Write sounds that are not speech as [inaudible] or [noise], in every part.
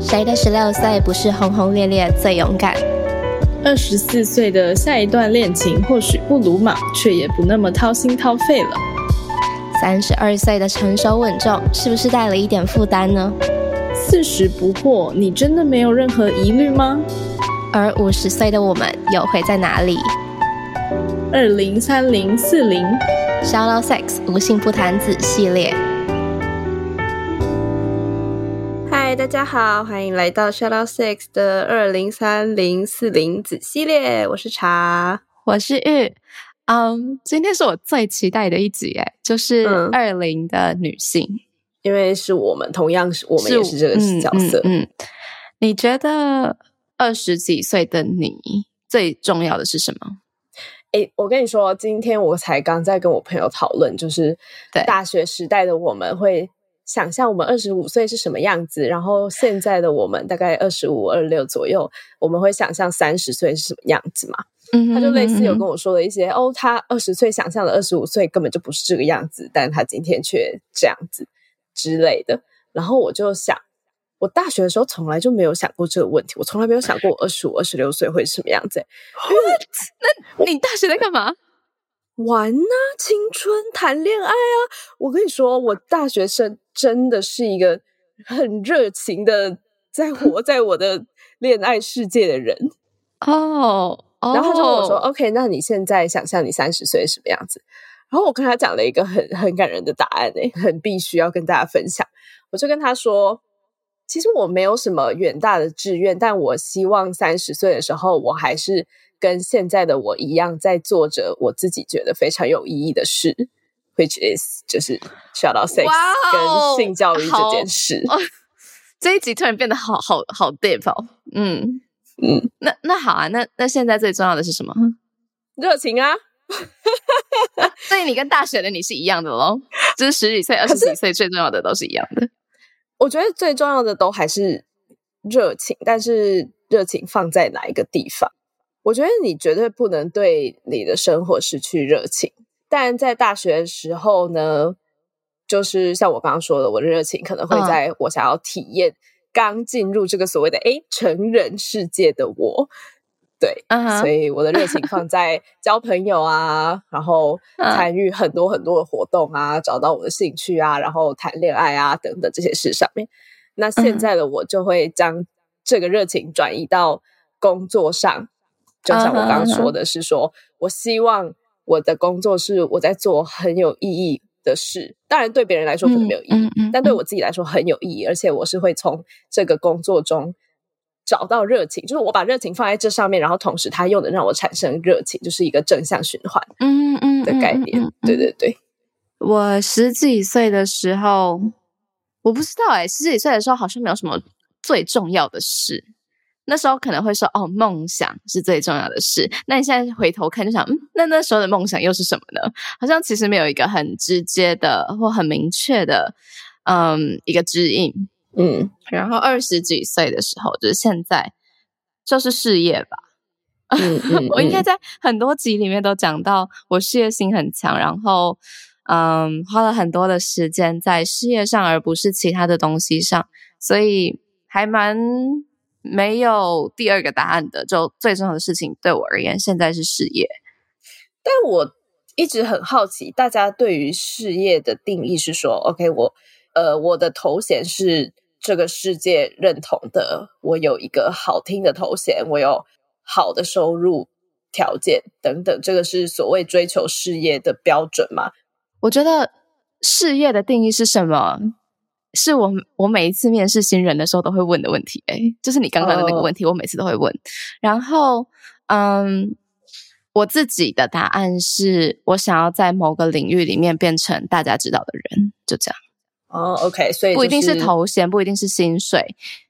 谁的十六岁不是轰轰烈烈最勇敢？二十四岁的下一段恋情或许不鲁莽，却也不那么掏心掏肺了。三十二岁的成熟稳重，是不是带了一点负担呢？四十不惑，你真的没有任何疑虑吗？而五十岁的我们又会在哪里？二零三零四零，Shallow sex，无性不谈子系列。嗨，大家好，欢迎来到 Shadow Six 的二零三零四零子系列。我是茶，我是玉。嗯，今天是我最期待的一集，哎，就是二零的女性，因为是我们，同样是我们也是这个角色。嗯，你觉得二十几岁的你最重要的是什么？哎，我跟你说，今天我才刚在跟我朋友讨论，就是大学时代的我们会想象我们二十五岁是什么样子，然后现在的我们大概二十五、二六左右，我们会想象三十岁是什么样子嘛？嗯，他就类似有跟我说了一些，哦，他二十岁想象的二十五岁根本就不是这个样子，但他今天却这样子之类的，然后我就想。我大学的时候从来就没有想过这个问题，我从来没有想过我二十五、二十六岁会是什么样子。[laughs] 那你大学在干嘛？玩啊，青春，谈恋爱啊！我跟你说，我大学生真的是一个很热情的，在 [laughs] 活在我的恋爱世界的人哦。然后他就跟我说：“OK，那你现在想象你三十岁什么样子？”然后我跟他讲了一个很很感人的答案，诶，很必须要跟大家分享。我就跟他说。其实我没有什么远大的志愿，但我希望三十岁的时候，我还是跟现在的我一样，在做着我自己觉得非常有意义的事，which is 就是 shout out sex 跟性教育这件事。这一集突然变得好好好 deep 哦，嗯嗯，那那好啊，那那现在最重要的是什么？热情啊！[laughs] 所以你跟大学的你是一样的喽，就是十几岁、二十几岁最重要的都是一样的。我觉得最重要的都还是热情，但是热情放在哪一个地方？我觉得你绝对不能对你的生活失去热情。但在大学的时候呢，就是像我刚刚说的，我的热情可能会在我想要体验刚进入这个所谓的“诶成人世界”的我。对，所以我的热情放在 [laughs] 交朋友啊，然后参与很多很多的活动啊，找到我的兴趣啊，然后谈恋爱啊等等这些事上面。那现在的我就会将这个热情转移到工作上，就像我刚刚说的是，说我希望我的工作是我在做很有意义的事。当然，对别人来说可能没有意义，但对我自己来说很有意义，而且我是会从这个工作中。找到热情，就是我把热情放在这上面，然后同时它又能让我产生热情，就是一个正向循环，嗯嗯的概念。对对对，我十几岁的时候，我不知道哎，十几岁的时候好像没有什么最重要的事。那时候可能会说哦，梦想是最重要的事。那你现在回头看，就想，嗯，那那时候的梦想又是什么呢？好像其实没有一个很直接的或很明确的，嗯，一个指引。嗯，然后二十几岁的时候，就是现在，就是事业吧。嗯 [laughs] 我应该在很多集里面都讲到，我事业心很强，然后嗯，花了很多的时间在事业上，而不是其他的东西上，所以还蛮没有第二个答案的。就最重要的事情对我而言，现在是事业。但我一直很好奇，大家对于事业的定义是说，OK，我呃，我的头衔是。这个世界认同的，我有一个好听的头衔，我有好的收入条件等等，这个是所谓追求事业的标准吗？我觉得事业的定义是什么？是我我每一次面试新人的时候都会问的问题。哎，就是你刚刚的那个问题，我每次都会问。然后，嗯，我自己的答案是我想要在某个领域里面变成大家知道的人，就这样。哦，OK，所以不一定是头衔，不一定是薪水，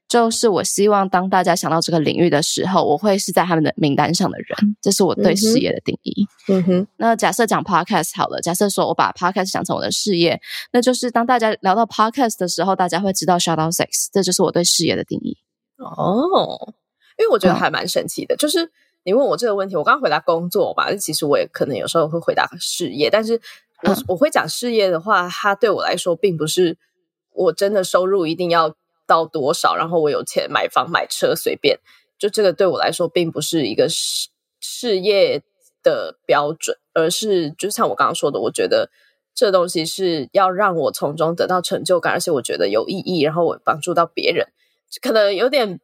就是我希望当大家想到这个领域的时候，我会是在他们的名单上的人，这是我对事业的定义。嗯哼，那假设讲 Podcast 好了，假设说我把 Podcast 想成我的事业，那就是当大家聊到 Podcast 的时候，大家会知道 Shout Out Sex，这就是我对事业的定义。哦，因为我觉得还蛮神奇的，就是你问我这个问题，我刚刚回答工作吧，其实我也可能有时候会回答事业，但是。我我会讲事业的话，它对我来说并不是我真的收入一定要到多少，然后我有钱买房买车，随便，就这个对我来说并不是一个事事业的标准，而是就像我刚刚说的，我觉得这东西是要让我从中得到成就感，而且我觉得有意义，然后我帮助到别人，可能有点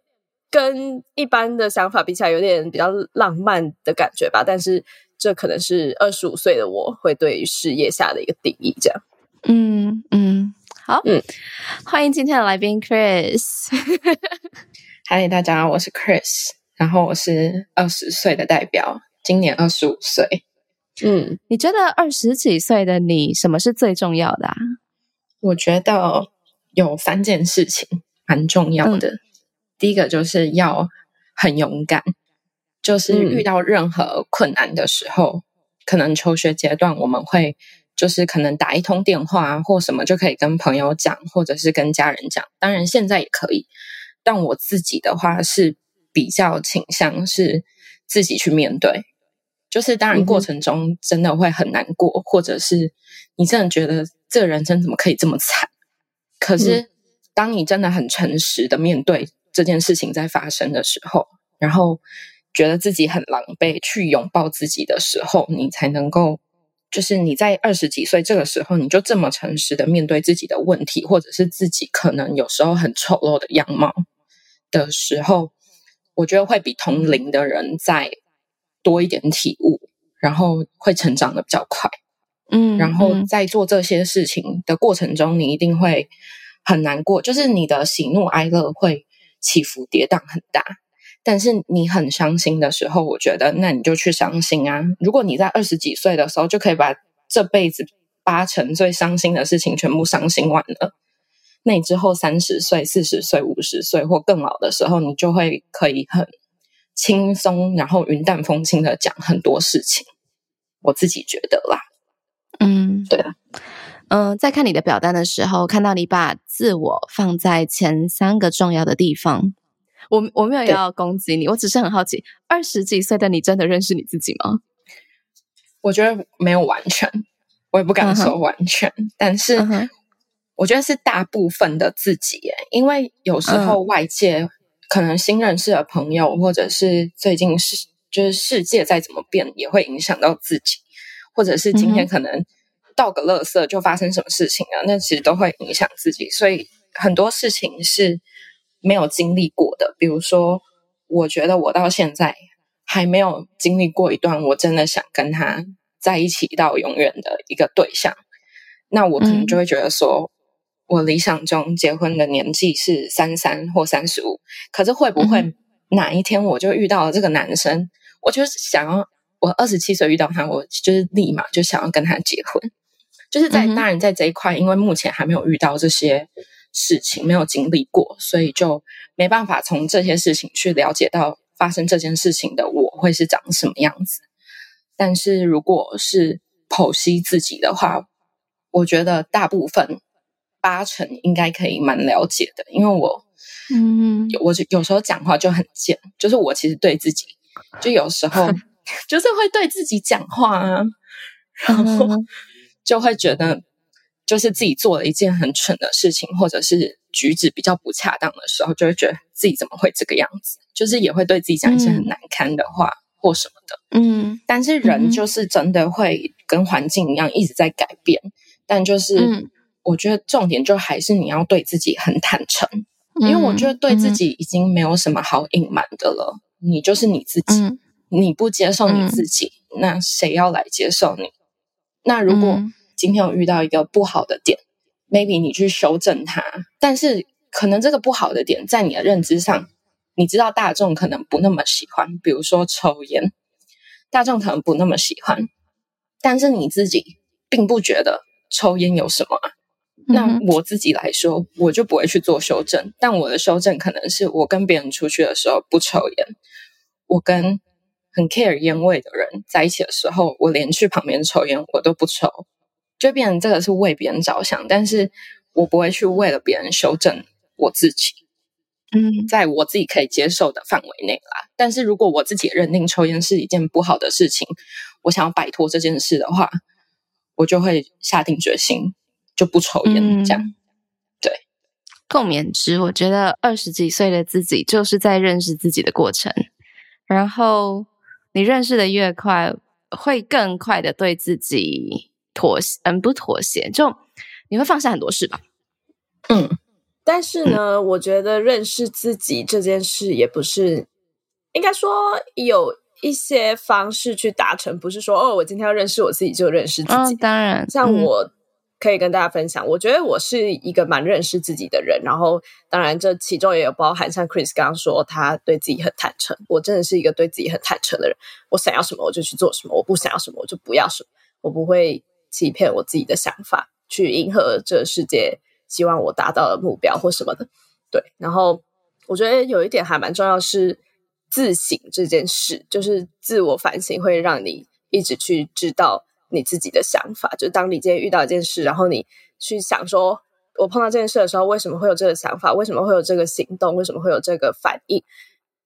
跟一般的想法比起来，有点比较浪漫的感觉吧。但是这可能是二十五岁的我会对于事业下的一个定义，这样。嗯嗯，好，嗯，欢迎今天的来宾 Chris。[laughs] 嗨，大家好，我是 Chris，然后我是二十岁的代表，今年二十五岁。嗯，你觉得二十几岁的你，什么是最重要的啊？我觉得有三件事情蛮重要的。第一个就是要很勇敢，就是遇到任何困难的时候，可能求学阶段我们会就是可能打一通电话或什么就可以跟朋友讲，或者是跟家人讲。当然现在也可以，但我自己的话是比较倾向是自己去面对。就是当然过程中真的会很难过，或者是你真的觉得这个人生怎么可以这么惨？可是当你真的很诚实的面对这件事情在发生的时候，然后觉得自己很狼狈，去拥抱自己的时候，你才能够，就是你在二十几岁这个时候，你就这么诚实的面对自己的问题，或者是自己可能有时候很丑陋的样貌的时候，我觉得会比同龄的人再。多一点体悟，然后会成长的比较快。嗯，然后在做这些事情的过程中，你一定会很难过，就是你的喜怒哀乐会起伏跌宕很大。但是你很伤心的时候，我觉得那你就去伤心啊。如果你在二十几岁的时候就可以把这辈子八成最伤心的事情全部伤心完了，那你之后三十岁、四十岁、五十岁或更老的时候，你就会可以很。轻松，然后云淡风轻的讲很多事情，我自己觉得啦。嗯，对了，嗯，在看你的表单的时候，看到你把自我放在前三个重要的地方。我我没有要攻击你，我只是很好奇，二十几岁的你真的认识你自己吗？我觉得没有完全，我也不敢说完全，但是我觉得是大部分的自己，因为有时候外界。可能新认识的朋友，或者是最近是就是世界再怎么变，也会影响到自己，或者是今天可能倒个垃圾就发生什么事情了，那其实都会影响自己。所以很多事情是没有经历过的。比如说，我觉得我到现在还没有经历过一段我真的想跟他在一起到永远的一个对象，那我可能就会觉得说。我理想中结婚的年纪是三三或三十五，可是会不会哪一天我就遇到了这个男生？我就是想要我二十七岁遇到他，我就是立马就想要跟他结婚。就是在当然在这一块，因为目前还没有遇到这些事情，没有经历过，所以就没办法从这些事情去了解到发生这件事情的我会是长什么样子。但是如果是剖析自己的话，我觉得大部分。八成应该可以蛮了解的，因为我，嗯，我就有时候讲话就很贱，就是我其实对自己，就有时候 [laughs] 就是会对自己讲话啊，然后就会觉得，就是自己做了一件很蠢的事情，或者是举止比较不恰当的时候，就会觉得自己怎么会这个样子，就是也会对自己讲一些很难堪的话或什么的，嗯，但是人就是真的会跟环境一样一直在改变，但就是。我觉得重点就还是你要对自己很坦诚，因为我觉得对自己已经没有什么好隐瞒的了。你就是你自己，你不接受你自己，那谁要来接受你？那如果今天我遇到一个不好的点，maybe 你去修正它，但是可能这个不好的点在你的认知上，你知道大众可能不那么喜欢，比如说抽烟，大众可能不那么喜欢，但是你自己并不觉得抽烟有什么啊。那我自己来说，我就不会去做修正。但我的修正可能是我跟别人出去的时候不抽烟，我跟很 care 烟味的人在一起的时候，我连去旁边抽烟我都不抽，就变成这个是为别人着想。但是我不会去为了别人修正我自己。嗯，在我自己可以接受的范围内啦。但是如果我自己认定抽烟是一件不好的事情，我想要摆脱这件事的话，我就会下定决心。就不抽烟，这样对。共勉之。我觉得二十几岁的自己就是在认识自己的过程，然后你认识的越快，会更快的对自己妥协，嗯，不妥协，就你会放下很多事吧。嗯，但是呢，我觉得认识自己这件事也不是，应该说有一些方式去达成，不是说哦，我今天要认识我自己就认识自己。当然，像我可以跟大家分享，我觉得我是一个蛮认识自己的人。然后，当然这其中也有包含像 Chris 刚刚说，他对自己很坦诚。我真的是一个对自己很坦诚的人。我想要什么我就去做什么，我不想要什么我就不要什么。我不会欺骗我自己的想法，去迎合这世界。希望我达到的目标或什么的，对。然后我觉得有一点还蛮重要是自省这件事，就是自我反省会让你一直去知道你自己的想法。就当你今天遇到一件事，然后你去想说，我碰到这件事的时候，为什么会有这个想法？为什么会有这个行动？为什么会有这个反应？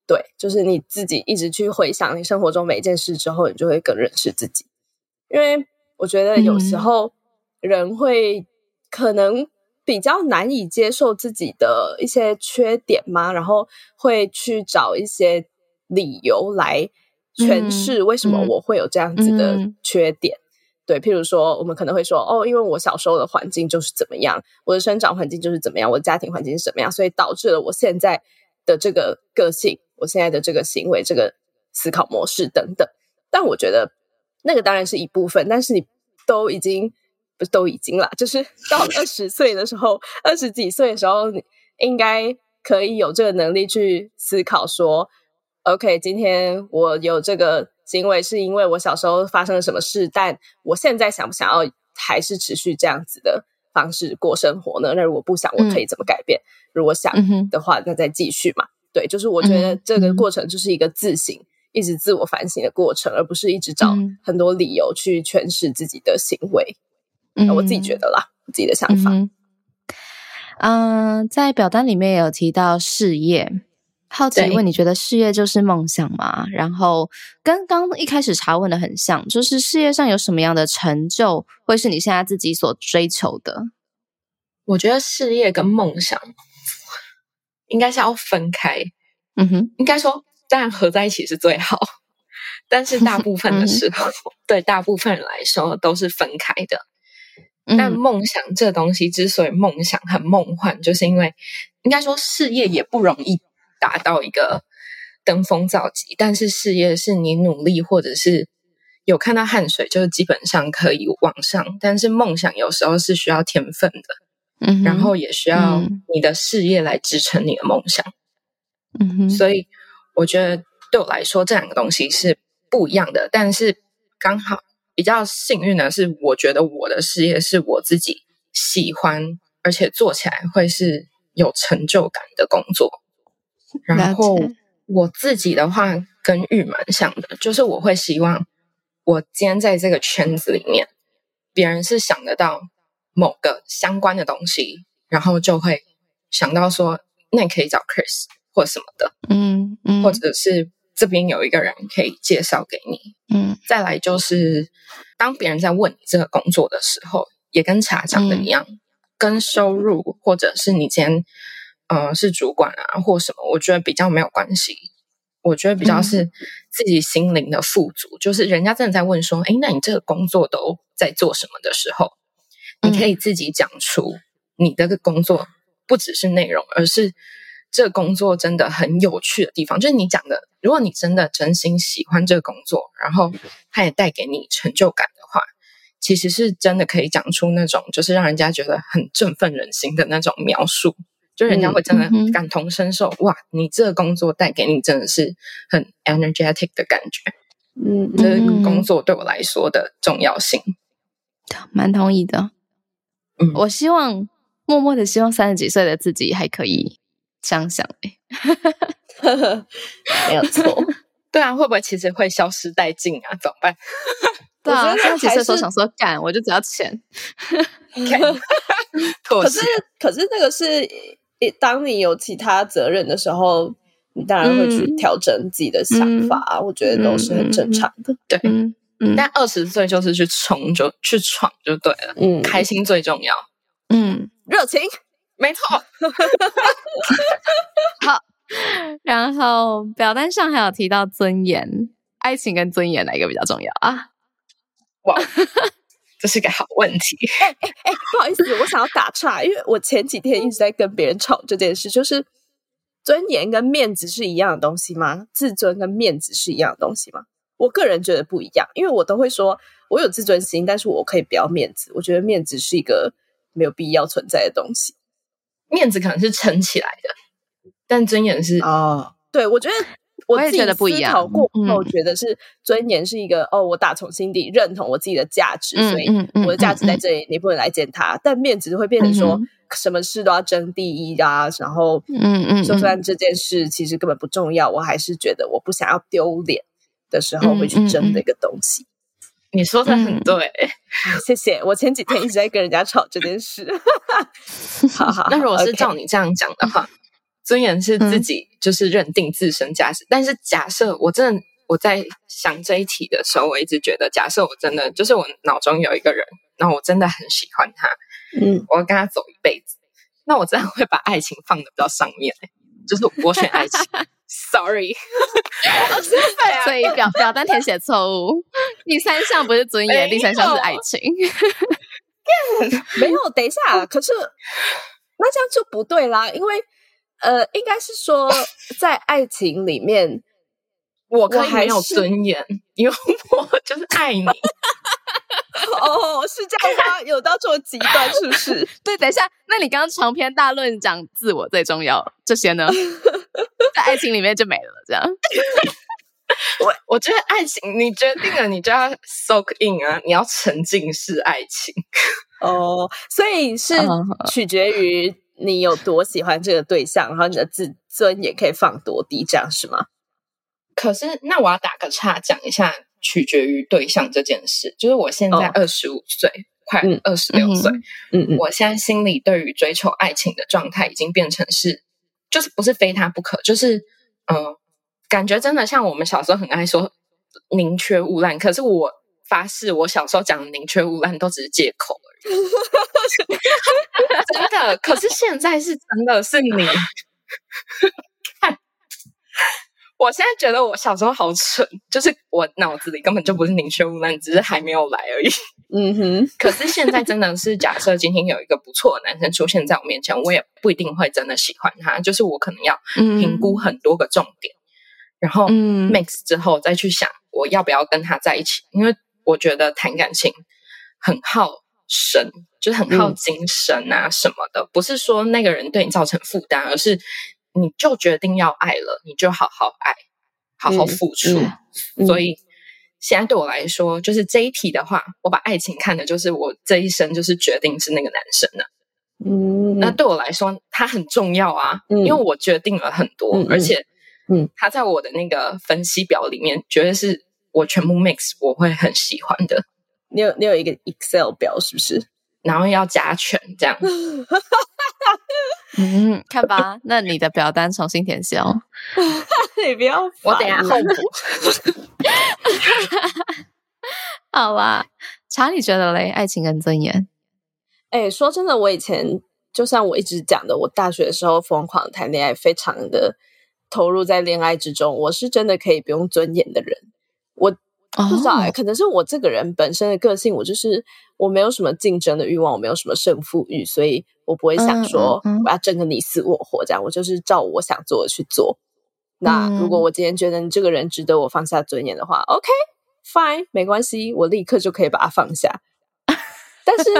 对，就是你自己一直去回想你生活中每一件事之后，你就会更认识自己。因为我觉得有时候人会可能。比较难以接受自己的一些缺点嘛？然后会去找一些理由来诠释为什么我会有这样子的缺点。对，譬如说，我们可能会说，哦，因为我小时候的环境就是怎么样，我的生长环境就是怎么样，我的家庭环境是怎么样，所以导致了我现在的这个个性，我现在的这个行为，这个思考模式等等。但我觉得那个当然是一部分，但是你都已经不。都已经了，就是 [laughs] 到二十岁的时候，二十几岁的时候，应该可以有这个能力去思考说，OK，今天我有这个行为是因为我小时候发生了什么事，但我现在想不想要还是持续这样子的方式过生活呢？那如果不想，我可以怎么改变？如果想的话，那再继续嘛。对，就是我觉得这个过程就是一个自省、一直自我反省的过程，而不是一直找很多理由去诠释自己的行为。嗯，我自己觉得啦，自己的想法。嗯，在表单里面有提到事业，好奇问你觉得事业就是梦想吗？然后跟刚一开始查问的很像，就是事业上有什么样的成就，会是你现在自己所追求的？我觉得事业跟梦想应该是要分开。嗯哼，应该说当然合在一起是最好，但是大部分的时候，对大部分人来说都是分开的。但梦想这东西之所以梦想很梦幻，就是因为应该说事业也不容易达到一个登峰造极，但是事业是你努力或者是有看到汗水，就是基本上可以往上。但是梦想有时候是需要天分的，嗯，然后也需要你的事业来支撑你的梦想，嗯哼。所以我觉得对我来说这两个东西是不一样的，但是刚好。比较幸运的是，我觉得我的事业是我自己喜欢，而且做起来会是有成就感的工作。[laughs] 然后我自己的话跟玉蛮像的，就是我会希望我今天在这个圈子里面，别人是想得到某个相关的东西，然后就会想到说，那你可以找 Chris 或什么的，嗯嗯，或者是。这边有一个人可以介绍给你，嗯，再来就是当别人在问你这个工作的时候，也跟茶讲的一样，跟收入或者是你今天呃是主管啊或什么，我觉得比较没有关系。我觉得比较是自己心灵的富足，就是人家真的在问说，哎，那你这个工作都在做什么的时候，你可以自己讲出你的个工作不只是内容，而是。这工作真的很有趣的地方，就是你讲的，如果你真的真心喜欢这个工作，然后它也带给你成就感的话，其实是真的可以讲出那种就是让人家觉得很振奋人心的那种描述，就人家会真的感同身受。哇，你这个工作带给你真的是很 energetic 的感觉。嗯，这工作对我来说的重要性，蛮同意的。嗯，我希望默默的希望三十几岁的自己还可以。想想哎，[laughs] 没有错，[laughs] 对啊，会不会其实会消失殆尽啊？怎么办？对啊，三十几岁的时候想说干，我就只要钱。[laughs] 可是，可是那个是，当你有其他责任的时候，你当然会去调整自己的想法。我觉得都是很正常的。对，但二十岁就是去冲，就去闯就对了。嗯，开心最重要。嗯，热情。没错。[laughs] 好，然后表单上还有提到尊严，爱情跟尊严哪一个比较重要啊？哇，这是个好问题。[laughs] 哎哎哎，不好意思，我想要打岔，因为我前几天一直在跟别人吵这件事，就是尊严跟面子是一样的东西吗？自尊跟面子是一样的东西吗？我个人觉得不一样，因为我都会说我有自尊心，但是我可以不要面子。我觉得面子是一个没有必要存在的东西，面子可能是撑起来的，但尊严是哦，对我觉得。我也觉得不一样。过后觉得是尊严是一个哦，我打从心底认同我自己的价值，所以我的价值在这里，你不能来践踏。但面子会变成说什么事都要争第一啊，然后嗯嗯，就算这件事其实根本不重要，我还是觉得我不想要丢脸的时候会去争那个东西。你说的很对，[laughs] 谢谢。我前几天一直在跟人家吵这件事。好 [laughs] 好，那如果是照你这样讲的话。尊严是自己就是认定自身价值，但是假设我真的我在想这一题的时候，我一直觉得，假设我真的就是我脑中有一个人，然后我真的很喜欢他，嗯，我要跟他走一辈子，那我真的会把爱情放的比较上面，就是我选爱情。[laughs] Sorry，所以表表单填写错误，第三项不是尊严，第三项是爱情。[laughs] 没有，等一下，可是那这样就不对啦，因为。呃，应该是说，在爱情里面，我可以没有尊严，因为我就是爱你。[laughs] 哦，是这样吗？有到这么极端，是不是？[laughs] 对，等一下，那你刚刚长篇大论讲自我最重要，这些呢，在爱情里面就没了。这样，[laughs] 我我觉得爱情，你决定了，你就要 soak in 啊，你要沉浸式爱情。哦，所以是取决于。你有多喜欢这个对象，然后你的自尊也可以放多低，这样是吗？可是，那我要打个岔，讲一下取决于对象这件事。就是我现在二十五岁，快二十六岁，嗯嗯，我现在心里对于追求爱情的状态已经变成是，就是不是非他不可，就是嗯，感觉真的像我们小时候很爱说宁缺毋滥，可是我发誓，我小时候讲宁缺毋滥都只是借口而已。[laughs] 真的，可是现在是真的是你。看，我现在觉得我小时候好蠢，就是我脑子里根本就不是宁缺毋滥，只是还没有来而已。[laughs] 嗯哼。可是现在真的是，假设今天有一个不错的男生出现在我面前，我也不一定会真的喜欢他。就是我可能要评估很多个重点，然后 mix 之后再去想我要不要跟他在一起。因为我觉得谈感情很耗。神就是很耗精神啊什么的，不是说那个人对你造成负担，而是你就决定要爱了，你就好好爱，好好付出。所以现在对我来说，就是这一题的话，我把爱情看的就是我这一生就是决定是那个男生的。嗯，那对我来说，他很重要啊，因为我决定了很多，而且，嗯，他在我的那个分析表里面，绝对是我全部 mix，我会很喜欢的。你有你有一个 Excel 表是不是？然后要加权这样。[laughs] 嗯，看吧，那你的表单重新填写哦。[laughs] 你不要，我等下后补。[laughs] 好吧，查理觉得嘞？爱情跟尊严？哎，说真的，我以前就像我一直讲的，我大学的时候疯狂谈恋爱，非常的投入在恋爱之中。我是真的可以不用尊严的人。我。不知道哎，可能是我这个人本身的个性，我就是我没有什么竞争的欲望，我没有什么胜负欲，所以我不会想说我要争个你死我活这样，我就是照我想做的去做。那如果我今天觉得你这个人值得我放下尊严的话，OK，Fine，没关系，我立刻就可以把它放下。但是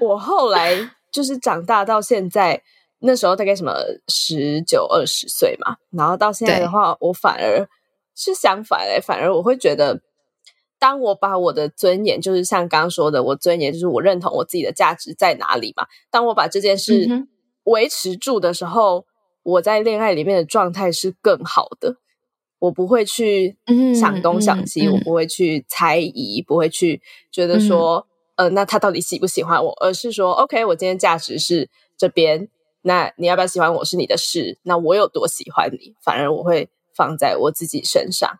我后来就是长大到现在，那时候大概什么十九二十岁嘛，然后到现在的话，我反而是相反哎，反而我会觉得。当我把我的尊严，就是像刚刚说的，我尊严就是我认同我自己的价值在哪里嘛。当我把这件事维持住的时候，我在恋爱里面的状态是更好的。我不会去想东想西，我不会去猜疑，不会去觉得说，呃，那他到底喜不喜欢我？而是说，OK，我今天价值是这边，那你要不要喜欢我是你的事。那我有多喜欢你，反而我会放在我自己身上，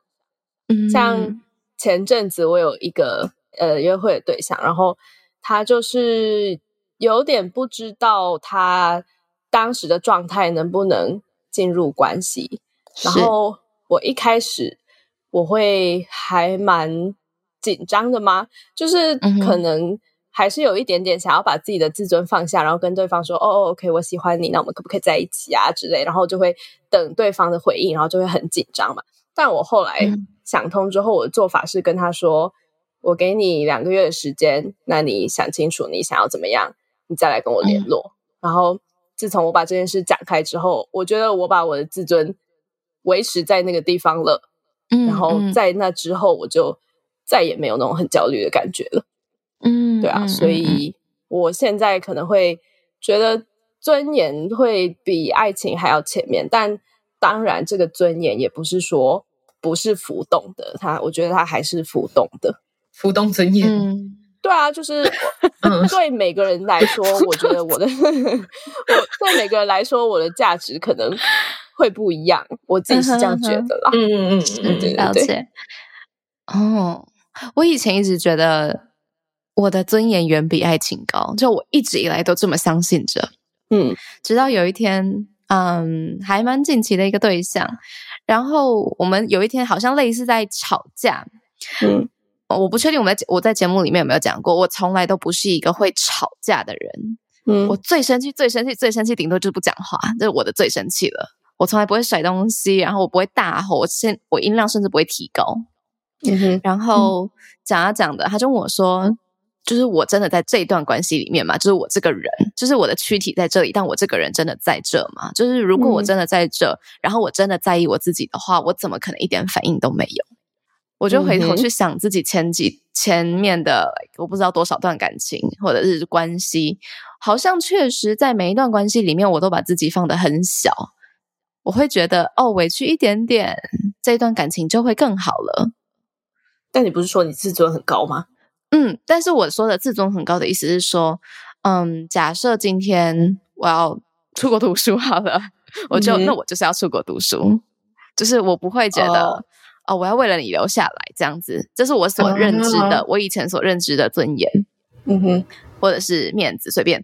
像。前阵子我有一个呃约会的对象，然后他就是有点不知道他当时的状态能不能进入关系。然后我一开始我会还蛮紧张的吗？就是可能还是有一点点想要把自己的自尊放下，然后跟对方说：“哦，OK，我喜欢你，那我们可不可以在一起啊？”之类，然后就会等对方的回应，然后就会很紧张嘛。但我后来想通之后，我的做法是跟他说：“我给你两个月的时间，那你想清楚你想要怎么样，你再来跟我联络。”然后自从我把这件事讲开之后，我觉得我把我的自尊。维持在那个地方了，嗯，然后在那之后，我就再也没有那种很焦虑的感觉了，嗯，对啊，所以我现在可能会觉得尊严会比爱情还要前面，但当然，这个尊严也不是说不是浮动的，它，我觉得它还是浮动的，浮动尊严，对啊，就是 [laughs] 对每个人来说，[laughs] 我觉得我的，[laughs] 我对每个人来说，我的价值可能。会不一样，我自己是这样觉得啦。嗯嗯嗯嗯，了解。哦，我以前一直觉得我的尊严远比爱情高，就我一直以来都这么相信着。嗯，直到有一天，嗯，还蛮近期的一个对象，然后我们有一天好像类似在吵架。嗯，我不确定我们我在节目里面有没有讲过，我从来都不是一个会吵架的人。嗯，我最生气、最生气、最生气，顶多就是不讲话，这是我的最生气了。我从来不会甩东西，然后我不会大吼，我现我音量甚至不会提高。嗯哼，然后讲啊讲的，他就问我说：“就是我真的在这一段关系里面嘛？就是我这个人，就是我的躯体在这里，但我这个人真的在这吗？就是如果我真的在这，然后我真的在意我自己的话，我怎么可能一点反应都没有？我就回头去想自己前几前面的，我不知道多少段感情或者是关系，好像确实在每一段关系里面，我都把自己放得很小。”我会觉得哦，委屈一点点，这段感情就会更好了。但你不是说你自尊很高吗？嗯，但是我说的自尊很高的意思是说，嗯，假设今天我要 [laughs] 出国读书好了，我就那我就是要出国读书，就是我不会觉得哦，我要为了你留下来这样子，这是我所认知的，我以前所认知的尊严，嗯哼，或者是面子，随便。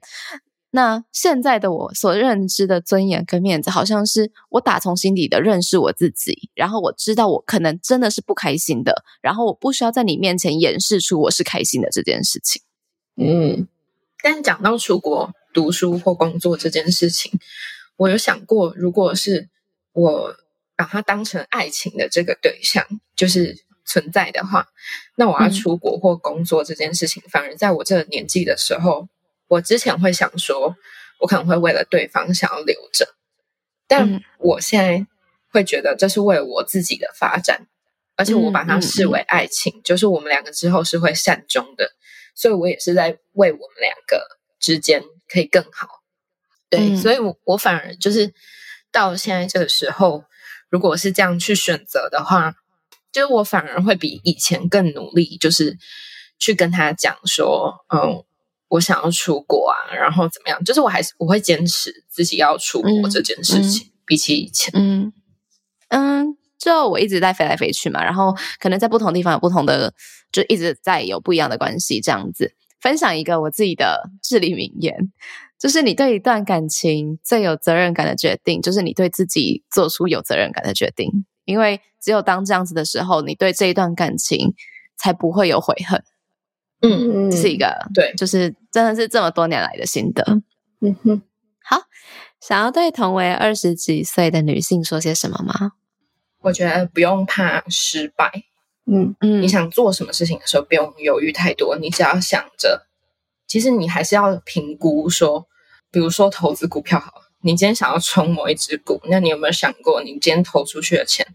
那现在的我所认知的尊严跟面子，好像是我打从心底的认识我自己，然后我知道我可能真的是不开心的，然后我不需要在你面前掩饰出我是开心的这件事情。嗯，但讲到出国读书或工作这件事情，我有想过，如果是我把它当成爱情的这个对象，就是存在的话，那我要出国或工作这件事情，反而在我这个年纪的时候。我之前会想说，我可能会为了对方想要留着，但我现在会觉得这是为了我自己的发展，而且我把它视为爱情，就是我们两个之后是会善终的，所以我也是在为我们两个之间可以更好。对，所以，我我反而就是到现在这个时候，如果是这样去选择的话，就是我反而会比以前更努力，就是去跟他讲说，嗯。我想要出国啊，然后怎么样？就是我还是我会坚持自己要出国这件事情，比起以前，嗯嗯，就我一直在飞来飞去嘛，然后可能在不同地方有不同的，就一直在有不一样的关系这样子。分享一个我自己的至理名言，就是你对一段感情最有责任感的决定，就是你对自己做出有责任感的决定，因为只有当这样子的时候，你对这一段感情才不会有悔恨。嗯，这是一个对，就是真的是这么多年来的心得。嗯哼，好，想要对同为二十几岁的女性说些什么吗？我觉得不用怕失败。嗯嗯，你想做什么事情的时候，不用犹豫太多，你只要想着，其实你还是要评估说，比如说投资股票，好，你今天想要冲某一只股，那你有没有想过，你今天投出去的钱？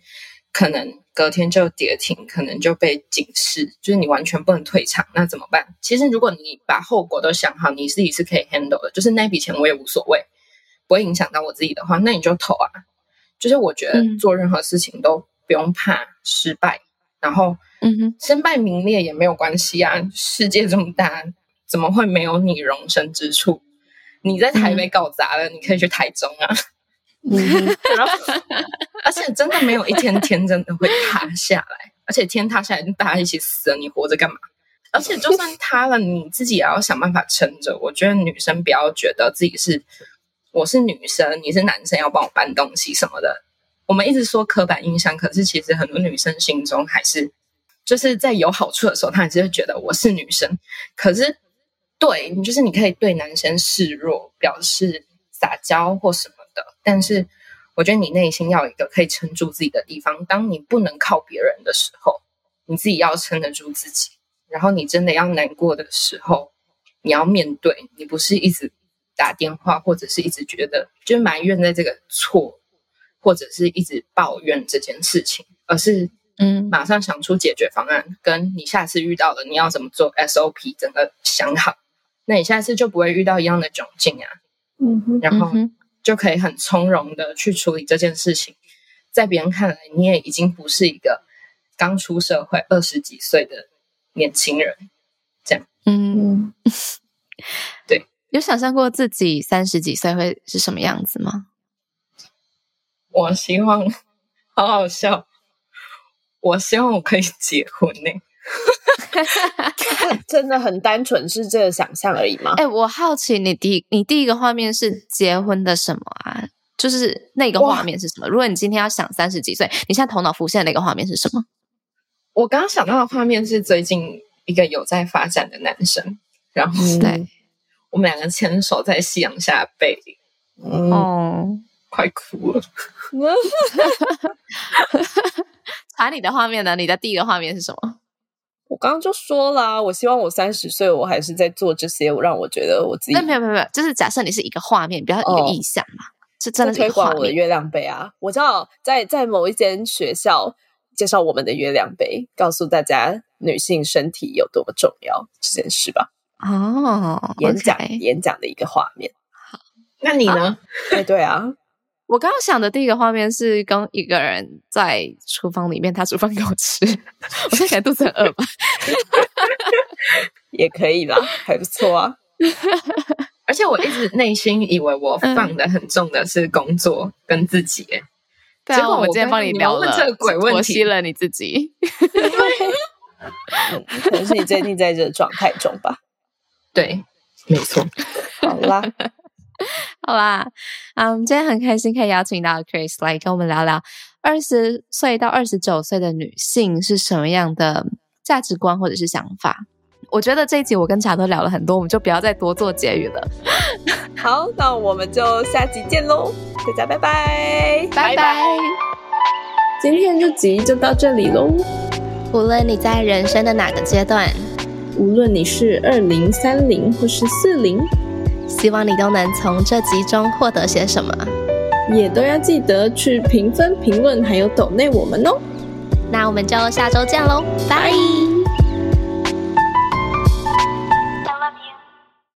可能隔天就跌停，可能就被警示，就是你完全不能退场，那怎么办？其实如果你把后果都想好，你自己是可以 handle 的，就是那笔钱我也无所谓，不会影响到我自己的话，那你就投啊。就是我觉得做任何事情都不用怕失败，然后嗯哼，身败名裂也没有关系啊。世界这么大，怎么会没有你容身之处？你在台北搞砸了，你可以去台中啊。嗯，[laughs] 而且真的没有一天天真的会塌下来，而且天塌下来，大家一起死了，你活着干嘛？而且就算塌了，你自己也要想办法撑着。我觉得女生不要觉得自己是我是女生，你是男生，要帮我搬东西什么的。我们一直说刻板印象，可是其实很多女生心中还是就是在有好处的时候，她还是会觉得我是女生。可是对你，就是你可以对男生示弱，表示撒娇或什么的。但是我觉得你内心要有一个可以撑住自己的地方。当你不能靠别人的时候，你自己要撑得住自己。然后你真的要难过的时候，你要面对，你不是一直。打电话，或者是一直觉得就埋怨在这个错，或者是一直抱怨这件事情，而是嗯，马上想出解决方案，跟你下次遇到了你要怎么做 SOP，整个想好，那你下次就不会遇到一样的窘境啊。嗯哼，然后就可以很从容的去处理这件事情，在别人看来，你也已经不是一个刚出社会二十几岁的年轻人，这样，嗯，[laughs] 对。有想象过自己三十几岁会是什么样子吗？我希望，好好笑。我希望我可以结婚呢。[laughs] 真的很单纯，是这个想象而已吗？哎，我好奇你第你第一个画面是结婚的什么啊？就是那个画面是什么？如果你今天要想三十几岁，你现在头脑浮现的那个画面是什么？我刚刚想到的画面是最近一个有在发展的男生，然后对。我们两个牵手在夕阳下背影，哦，快哭了。[laughs] 查你的画面呢？你的第一个画面是什么？我刚刚就说了，我希望我三十岁，我还是在做这些，让我觉得我自己。那没有没有没有，就是假设你是一个画面，不要一个意象嘛，是真的推广我的月亮杯啊！我知道在在某一间学校介绍我们的月亮杯，告诉大家女性身体有多么重要这件事吧。哦，演讲演讲的一个画面。好，那你呢？哎，对啊，我刚刚想的第一个画面是跟一个人在厨房里面，他煮饭给我吃。我现在肚子很饿吧？[laughs] 也可以啦，还不错啊。[laughs] 而且我一直内心以为我放的很重的是工作跟自己，结果我今天帮你聊了这个鬼问题了你自己。[laughs] 可能是你最近在这状态中吧。对，没错。好啦，[laughs] 好啦，嗯，今天很开心可以邀请到 Chris 来跟我们聊聊二十岁到二十九岁的女性是什么样的价值观或者是想法。我觉得这一集我跟茶都聊了很多，我们就不要再多做结语了。[laughs] 好，那我们就下集见喽，大家拜拜，拜拜。今天这集就到这里喽。无论你在人生的哪个阶段。无论你是二零、三零或是四零，希望你都能从这集中获得些什么，也都要记得去评分、评论，还有抖内我们哦。那我们就下周见喽，拜。